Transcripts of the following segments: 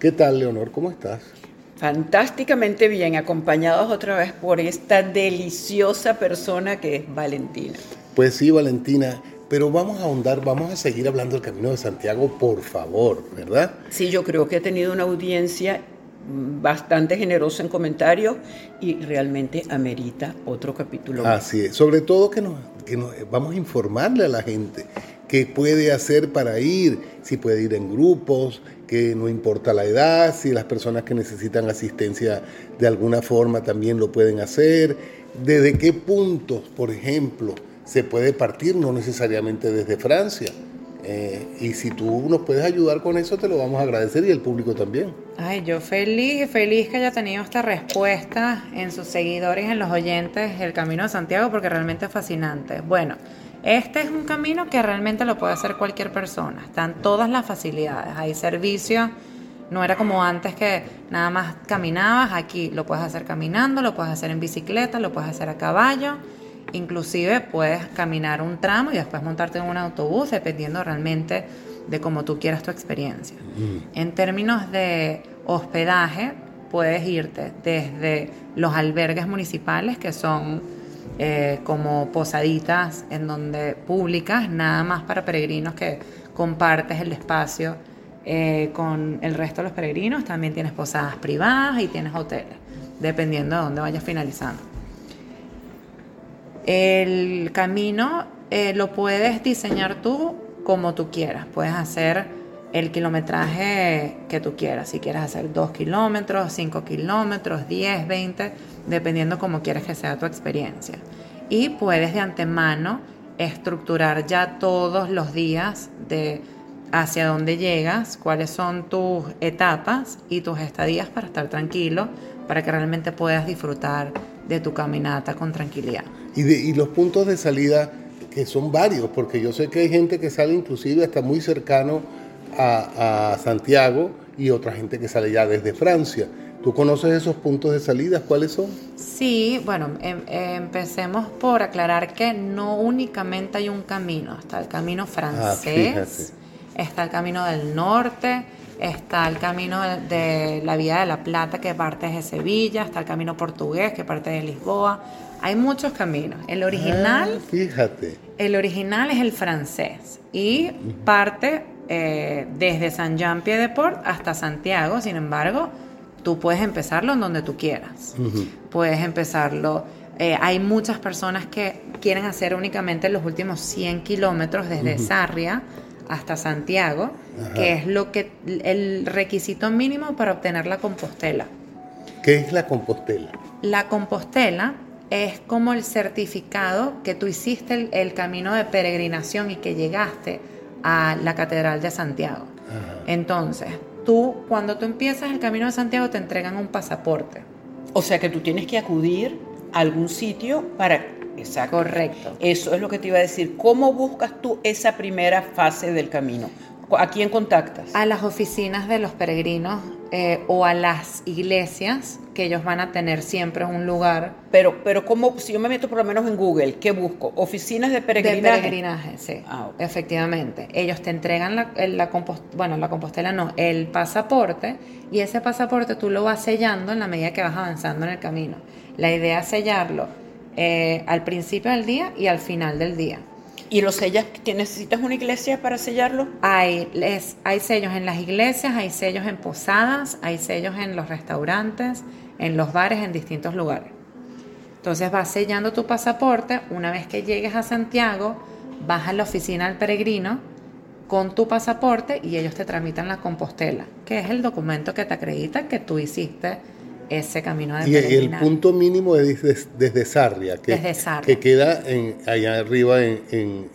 ¿Qué tal, Leonor? ¿Cómo estás? Fantásticamente bien, acompañados otra vez por esta deliciosa persona que es Valentina. Pues sí, Valentina, pero vamos a ahondar, vamos a seguir hablando del Camino de Santiago, por favor, ¿verdad? Sí, yo creo que ha tenido una audiencia bastante generosa en comentarios y realmente amerita otro capítulo. Así es, sobre todo que nos, que nos vamos a informarle a la gente qué puede hacer para ir, si puede ir en grupos, que no importa la edad, si las personas que necesitan asistencia de alguna forma también lo pueden hacer, desde qué puntos, por ejemplo, se puede partir, no necesariamente desde Francia. Eh, y si tú nos puedes ayudar con eso, te lo vamos a agradecer y el público también. Ay, yo feliz, feliz que haya tenido esta respuesta en sus seguidores, en los oyentes, el Camino de Santiago, porque realmente es fascinante. Bueno, este es un camino que realmente lo puede hacer cualquier persona. Están todas las facilidades. Hay servicios. No era como antes que nada más caminabas. Aquí lo puedes hacer caminando, lo puedes hacer en bicicleta, lo puedes hacer a caballo. Inclusive puedes caminar un tramo y después montarte en un autobús, dependiendo realmente de cómo tú quieras tu experiencia. Mm. En términos de hospedaje, puedes irte desde los albergues municipales, que son eh, como posaditas en donde públicas, nada más para peregrinos que compartes el espacio eh, con el resto de los peregrinos. También tienes posadas privadas y tienes hoteles, dependiendo de dónde vayas finalizando. El camino eh, lo puedes diseñar tú como tú quieras. Puedes hacer el kilometraje que tú quieras. Si quieres hacer 2 kilómetros, 5 kilómetros, 10, 20, dependiendo cómo quieres que sea tu experiencia. Y puedes de antemano estructurar ya todos los días de hacia dónde llegas, cuáles son tus etapas y tus estadías para estar tranquilo, para que realmente puedas disfrutar de tu caminata con tranquilidad. Y, y los puntos de salida, que son varios, porque yo sé que hay gente que sale inclusive hasta muy cercano a, Santiago y otra gente que sale ya desde Francia. ¿Tú conoces esos puntos de salida? ¿Cuáles son? Sí, bueno, em, empecemos por aclarar que no únicamente hay un camino, está el camino ah, francés, está el camino del norte, está el camino de, la Vía de la Plata que parte de Sevilla, está el camino portugués que parte de Lisboa. Hay muchos caminos. El original, ah, fíjate. El original es el francés y parte eh, desde San Jean Pied de Port hasta Santiago, sin embargo, tú puedes empezarlo en donde tú quieras. Puedes empezarlo. Eh, hay muchas personas que quieren hacer únicamente los últimos 100 kilómetros desde Sarria hasta Santiago, que es lo que el requisito mínimo para obtener la Compostela. ¿Qué es la Compostela? La Compostela es como el certificado que tú hiciste el camino de peregrinación y que llegaste a la Catedral de Santiago. Entonces, tú, cuando tú empiezas el Camino de Santiago, te entregan un pasaporte. O sea que tú tienes que acudir a algún sitio para... Exacto. Correcto. Eso es lo que te iba a decir. ¿Cómo buscas tú esa primera fase del camino? ¿A quién contactas? A las oficinas de los peregrinos eh, o a las iglesias que ellos van a tener siempre un lugar. Pero, pero ¿cómo, si yo me meto por lo menos en Google, ¿qué busco? ¿Oficinas de peregrinaje? De peregrinaje, sí. Ah, Efectivamente. Ellos te entregan la, la bueno, la compostela no, el pasaporte y ese pasaporte tú lo vas sellando en la medida que vas avanzando en el camino. La idea es sellarlo eh, al principio del día y al final del día. ¿Y los sellas, necesitas una iglesia para sellarlo? Hay, hay sellos en las iglesias, hay sellos en posadas, hay sellos en los restaurantes, en los bares, en distintos lugares. Entonces vas sellando tu pasaporte, una vez que llegues a Santiago, vas a la oficina del peregrino con tu pasaporte y ellos te tramitan la compostela, que es el documento que te acredita que tú hiciste ese camino de Y el punto mínimo es desde, Sarria, que, que queda en, allá arriba en, en,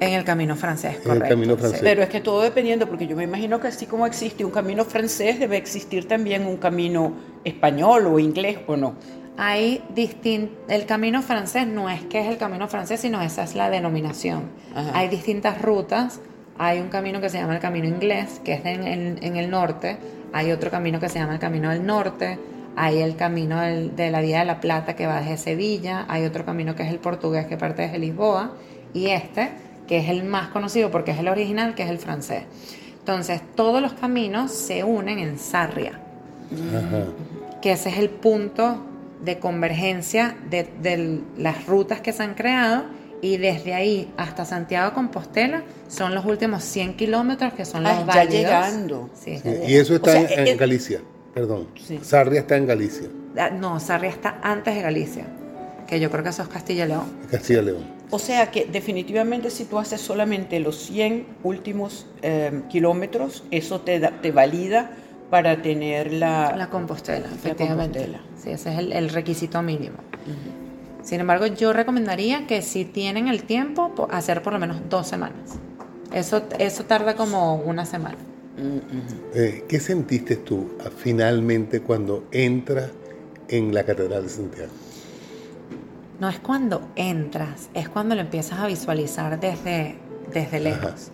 en, el camino francés, correcto. El camino francés. Pero es que todo dependiendo, porque yo me imagino que así como existe un camino francés, debe existir también un camino español o inglés, ¿o no? Hay el camino francés no es que es el camino francés, sino esa es la denominación. Hay distintas rutas hay un camino que se llama el Camino Inglés, que es en, el norte. Hay otro camino que se llama el Camino del Norte. Hay el camino de la Vía de la Plata que va desde Sevilla. Hay otro camino que es el portugués que parte desde Lisboa. Y este, que es el más conocido porque es el original, que es el francés. Entonces, todos los caminos se unen en Sarria, que ese es el punto de convergencia de, de las rutas que se han creado y desde ahí hasta Santiago Compostela son los últimos 100 kilómetros que son los Ah, ya válidos. llegando. Sí. Sí, Y eso está O sea, en, en eh, Galicia, perdón. Sí. Sarria está en Galicia, Ah, No, Sarria está antes de Galicia, que yo creo que eso es Castilla y León. Castilla y León. O sea que definitivamente si tú haces solamente los 100 últimos eh, kilómetros, eso te, da- te valida para tener la... La Compostela, efectivamente. Compostela. Sí, ese es el, el requisito mínimo. Sin embargo, yo recomendaría que si tienen el tiempo, po- hacer por lo menos dos semanas. Eso, eso tarda como una semana. Eh, ¿Qué sentiste tú ah, finalmente cuando entras en la Catedral de Santiago? No es cuando entras, es cuando lo empiezas a visualizar desde, desde lejos.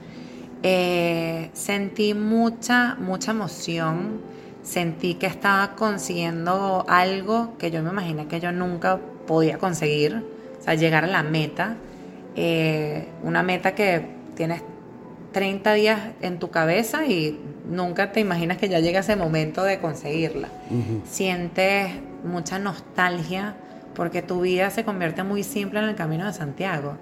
Eh, sentí mucha, mucha emoción, sentí que estaba consiguiendo algo que yo me imaginé que yo nunca podía conseguir, o sea, llegar a la meta, Eh, una meta que tienes 30 días en tu cabeza y nunca te imaginas que ya llega ese momento de conseguirla. Sientes mucha nostalgia porque tu vida se convierte muy simple en el camino de Santiago.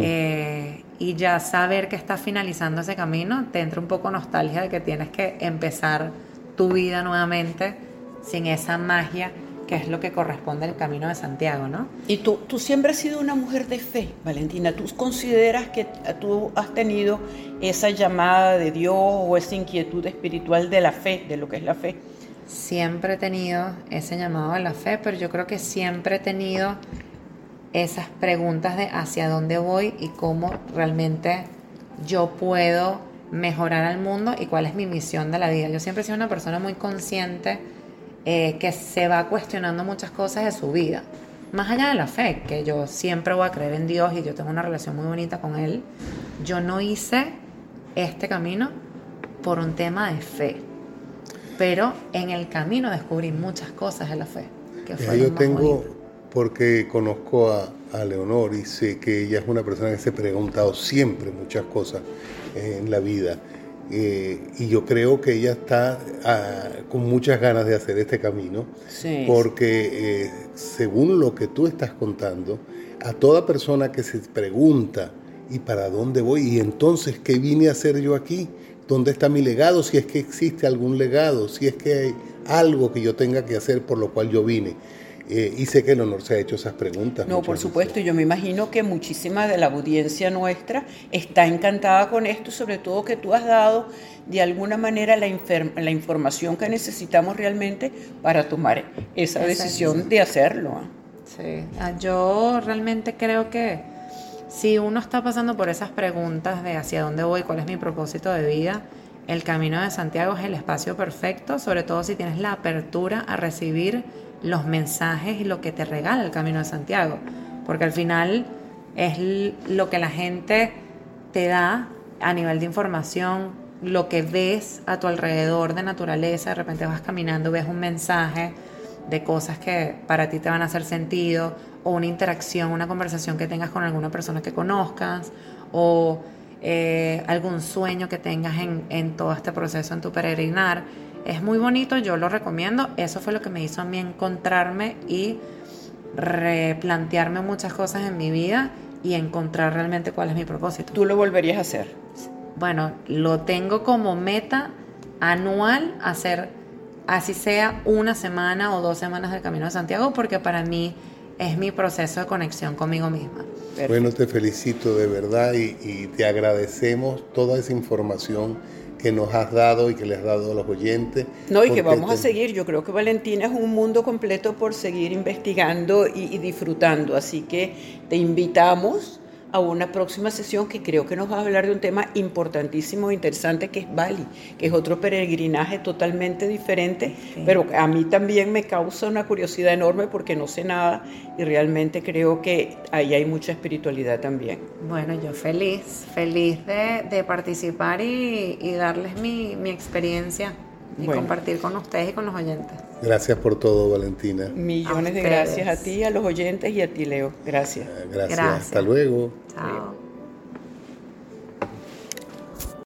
Eh, y ya saber que estás finalizando ese camino te entra un poco nostalgia de que tienes que empezar tu vida nuevamente sin esa magia que es lo que corresponde al camino de Santiago, ¿no? Y tú, tú siempre has sido una mujer de fe, Valentina. ¿Tú consideras que tú has tenido esa llamada de Dios o esa inquietud espiritual de la fe, de lo que es la fe? Siempre he tenido ese llamado a la fe, pero yo creo que siempre he tenido esas preguntas de hacia dónde voy y cómo realmente yo puedo mejorar al mundo y cuál es mi misión de la vida. Yo siempre he sido una persona muy consciente eh, que se va cuestionando muchas cosas de su vida. Más allá de la fe, que yo siempre voy a creer en Dios y yo tengo una relación muy bonita con Él, yo no hice este camino por un tema de fe. Pero en el camino descubrí muchas cosas de la fe. Que Ya yo tengo, porque conozco a, a Leonor y sé que ella es una persona que se ha preguntado siempre muchas cosas en la vida. Eh, y yo creo que ella está ah, con muchas ganas de hacer este camino, Sí. porque eh, según lo que tú estás contando, a toda persona que se pregunta, ¿y para dónde voy? ¿Y entonces qué vine a hacer yo aquí? ¿Dónde está mi legado? Si es que existe algún legado, si es que hay algo que yo tenga que hacer por lo cual yo vine. Eh, y sé que Leonor se ha hecho esas preguntas. No, por veces. supuesto, yo me imagino que muchísima de la audiencia nuestra está encantada con esto, sobre todo que tú has dado de alguna manera la, la información que necesitamos realmente para tomar esa decisión de hacerlo. ¿ah? Sí, ah, yo realmente creo que si uno está pasando por esas preguntas de hacia dónde voy, cuál es mi propósito de vida, el camino de Santiago es el espacio perfecto, sobre todo si tienes la apertura a recibir los mensajes y lo que te regala el camino de Santiago, porque al final es lo que la gente te da a nivel de información, lo que ves a tu alrededor de naturaleza, de repente vas caminando, ves un mensaje de cosas que para ti te van a hacer sentido, o una interacción, una conversación que tengas con alguna persona que conozcas, o eh, algún sueño que tengas en, en todo este proceso, en tu peregrinar. Es muy bonito, yo lo recomiendo. Eso fue lo que me hizo a mí encontrarme y replantearme muchas cosas en mi vida y encontrar realmente cuál es mi propósito. Tú lo volverías a hacer. Bueno, lo tengo como meta anual hacer así sea una semana o dos semanas del Camino de Santiago porque para mí es mi proceso de conexión conmigo misma. Perfecto. Bueno, te felicito de verdad y, y te agradecemos toda esa información que nos has dado y que les has dado a los oyentes. No, y que vamos a seguir. Yo creo que Valentina es un mundo completo por seguir investigando y, y disfrutando. Así que te invitamos a una próxima sesión que creo que nos va a hablar de un tema importantísimo e interesante que es Bali, que es otro peregrinaje totalmente diferente, Sí. pero a mí también me causa una curiosidad enorme porque no sé nada y realmente creo que ahí hay mucha espiritualidad también. Bueno, yo feliz, feliz de, de participar y, y darles mi, mi experiencia y Bueno. compartir con ustedes y con los oyentes. Gracias por todo, Valentina. Millones de gracias a ti, a los oyentes y a ti, Leo. Gracias. Gracias. Gracias. Hasta luego. Chao.